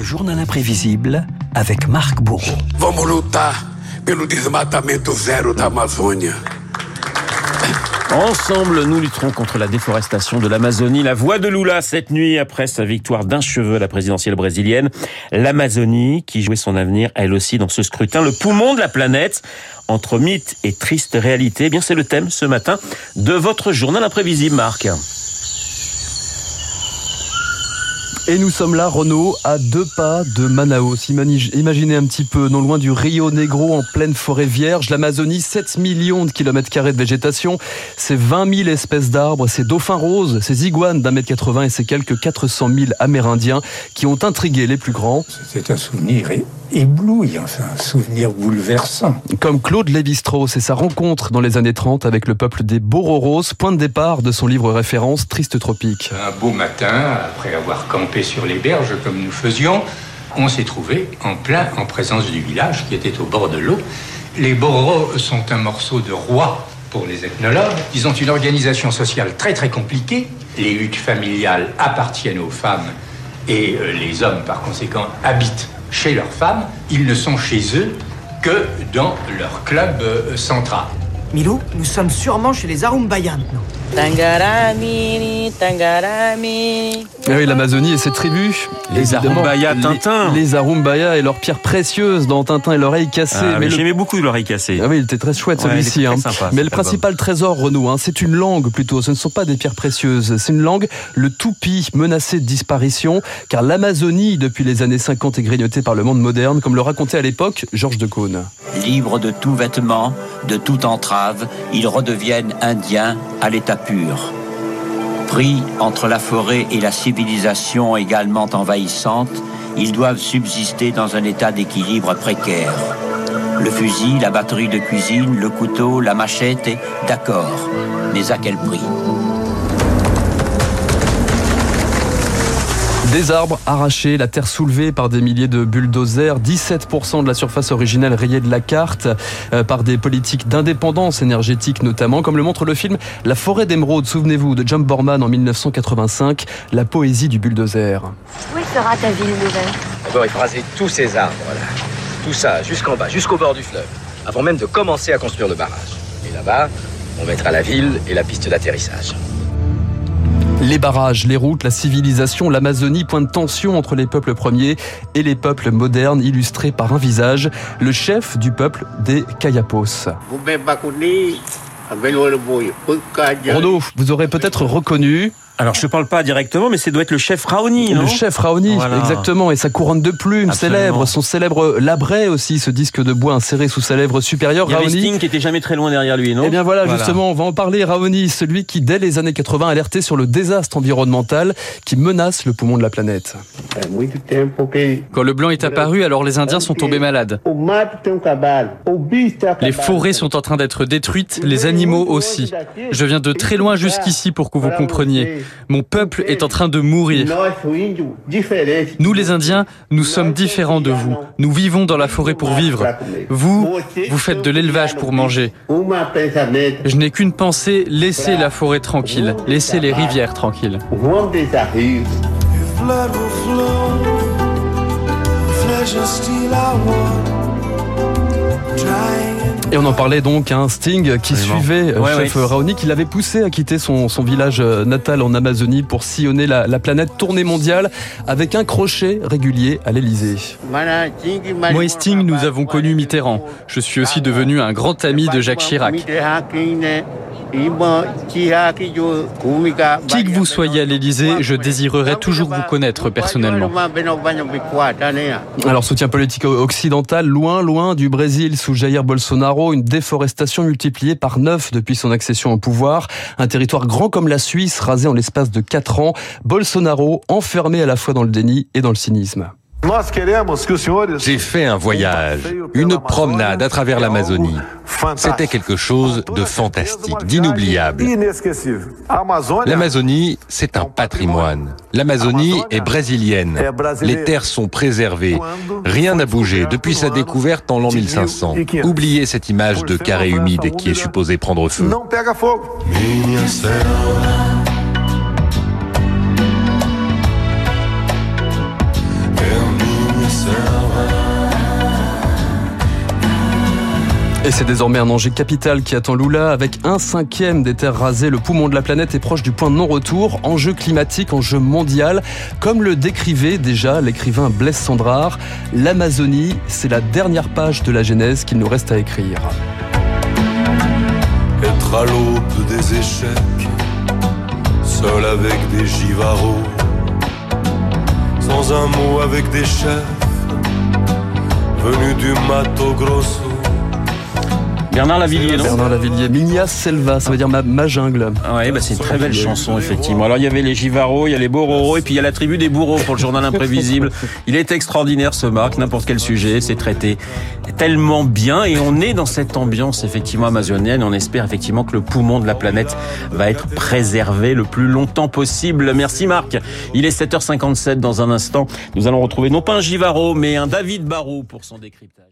Le journal imprévisible avec Marc Bourreau. Vamos lutar pelo desmatamento zero da Amazônia. Ensemble, nous lutterons contre la déforestation de l'Amazonie. La voix de Lula cette nuit après sa victoire d'un cheveu à la présidentielle brésilienne. L'Amazonie qui jouait son avenir elle aussi dans ce scrutin. Le poumon de la planète entre mythe et triste réalité. Eh bien, c'est le thème ce matin de votre journal imprévisible, Marc. Et nous sommes là, Renaud, à deux pas de Manaus. Imaginez un petit peu, non loin du Rio Negro, en pleine forêt vierge, l'Amazonie, 7 millions de kilomètres carrés de végétation, c'est 20 000 espèces d'arbres, ces dauphins roses, ces iguanes d'un mètre 80 et ces quelques 400 000 Amérindiens qui ont intrigué les plus grands. C'est un souvenir éblouissant, enfin, un souvenir bouleversant. Comme Claude Lévi-Strauss et sa rencontre dans les années 30 avec le peuple des Bororos, point de départ de son livre référence Triste Tropique. Un beau matin, après avoir campé sur les berges comme nous faisions, on s'est trouvé en plein en présence du village qui était au bord de l'eau. Les Bororos sont un morceau de roi pour les ethnologues. Ils ont une organisation sociale très très compliquée. Les huttes familiales appartiennent aux femmes et euh, les hommes par conséquent habitent chez leurs femmes, ils ne sont chez eux que dans leur club euh, central. Milou, nous sommes sûrement chez les Arumbayans, non Tangarami, Tangarami. Ah oui, l'Amazonie et ses tribus. Les Arumbaya Tintin. Les, les Arumbaya et leurs pierres précieuses dans Tintin et l'oreille cassée. Ah, mais le- J'aimais beaucoup l'oreille cassée. Ah oui, il était très chouette Ouais, celui-ci. hein. Mais le principal trésor, Renaud, hein, c'est une langue plutôt. Ce ne sont pas des pierres précieuses. C'est une langue, le tupi, menacé de disparition, car l'Amazonie, depuis les années 50, est grignotée par le monde moderne, comme le racontait à l'époque Georges de Caunes. Libres de tout vêtement, de toute ils redeviennent indiens à l'état pur. Pris entre la forêt et la civilisation également envahissante, ils doivent subsister dans un état d'équilibre précaire. Le fusil, la batterie de cuisine, le couteau, la machette, d'accord. Mais à quel prix? Des arbres arrachés, la terre soulevée par des milliers de bulldozers, 17% de la surface originelle rayée de la carte euh, par des politiques d'indépendance énergétique notamment, comme le montre le film La forêt d'émeraude, souvenez-vous, de John Borman en 1985, la poésie du bulldozer. Où sera ta ville nouvelle? D'abord, il faut raser tous ces arbres, là. Tout ça, jusqu'en bas, jusqu'au bord du fleuve, avant même de commencer à construire le barrage. Et là-bas, on mettra la ville et la piste d'atterrissage. Les barrages, les routes, la civilisation, l'Amazonie, point de tension entre les peuples premiers et les peuples modernes, illustrés par un visage, le chef du peuple des Kayapos. Renaud, vous aurez peut-être reconnu Alors, je ne parle pas directement, mais ça doit être le chef Raoni, non le chef Raoni, Voilà. exactement, et sa couronne de plumes Absolument. célèbre, son célèbre labret aussi, ce disque de bois inséré sous sa lèvre supérieure. Il y avait Raoni. Sting qui était jamais très loin derrière lui, non Eh bien voilà, justement, on va en parler. Raoni, celui qui, dès les années 80, alertait sur le désastre environnemental qui menace le poumon de la planète. Quand le blanc est apparu, alors les Indiens sont tombés malades. Les forêts sont en train d'être détruites, les animaux aussi. Je viens de très loin jusqu'ici pour que vous compreniez. Mon peuple est en train de mourir. Nous les Indiens, nous sommes différents de vous. Nous vivons dans la forêt pour vivre. Vous, vous faites de l'élevage pour manger. Je n'ai qu'une pensée, laissez la forêt tranquille, laissez les rivières tranquilles. Et on en parlait donc à un Sting qui Absolument. suivait euh, Ouais, chef ouais. Raoni, qui l'avait poussé à quitter son, son village euh, natal en Amazonie pour sillonner la, la planète tournée mondiale avec un crochet régulier à l'Elysée. Moi et Sting, nous avons connu Mitterrand. Je suis aussi devenu un grand ami de Jacques Chirac. Qui que vous soyez à l'Élysée, je désirerais toujours vous connaître personnellement. Alors soutien politique occidental, loin, loin du Brésil sous Jair Bolsonaro, une déforestation multipliée par neuf depuis son accession au pouvoir, un territoire grand comme la Suisse rasé en l'espace de quatre ans, Bolsonaro enfermé à la fois dans le déni et dans le cynisme. J'ai fait un voyage, une promenade à travers l'Amazonie. C'était quelque chose de fantastique, d'inoubliable. L'Amazonie, c'est un patrimoine. L'Amazonie est brésilienne. Les terres sont préservées. Rien n'a bougé depuis sa découverte en l'an 1500. Oubliez cette image de carré humide qui est supposé prendre feu. C'est désormais un danger capital qui attend Lula. Avec un cinquième des terres rasées, le poumon de la planète est proche du point de non-retour. Enjeu climatique, enjeu mondial. Comme le décrivait déjà l'écrivain Blaise Sandrard, l'Amazonie, c'est la dernière page de la Genèse qu'il nous reste à écrire. Être à l'aube des échecs, seul avec des givarots, sans un mot avec des chefs, venus du Mato Grosso. Bernard Lavillier, non Bernard Lavillier, Minia Selva, ça veut dire ma, ma jungle. Ah ouais, bah c'est une très belle chanson, effectivement. Alors, il y avait les Givaros, il y a les Bororo, et puis il y a la tribu des bourreaux pour le journal imprévisible. Il est extraordinaire, ce Marc, n'importe quel sujet, c'est traité tellement bien, et on est dans cette ambiance, effectivement, amazonienne. On espère, effectivement, que le poumon de la planète va être préservé le plus longtemps possible. Merci, Marc. Il est 7h57 dans un instant. Nous allons retrouver non pas un Givaro, mais un David Barou pour son décryptage.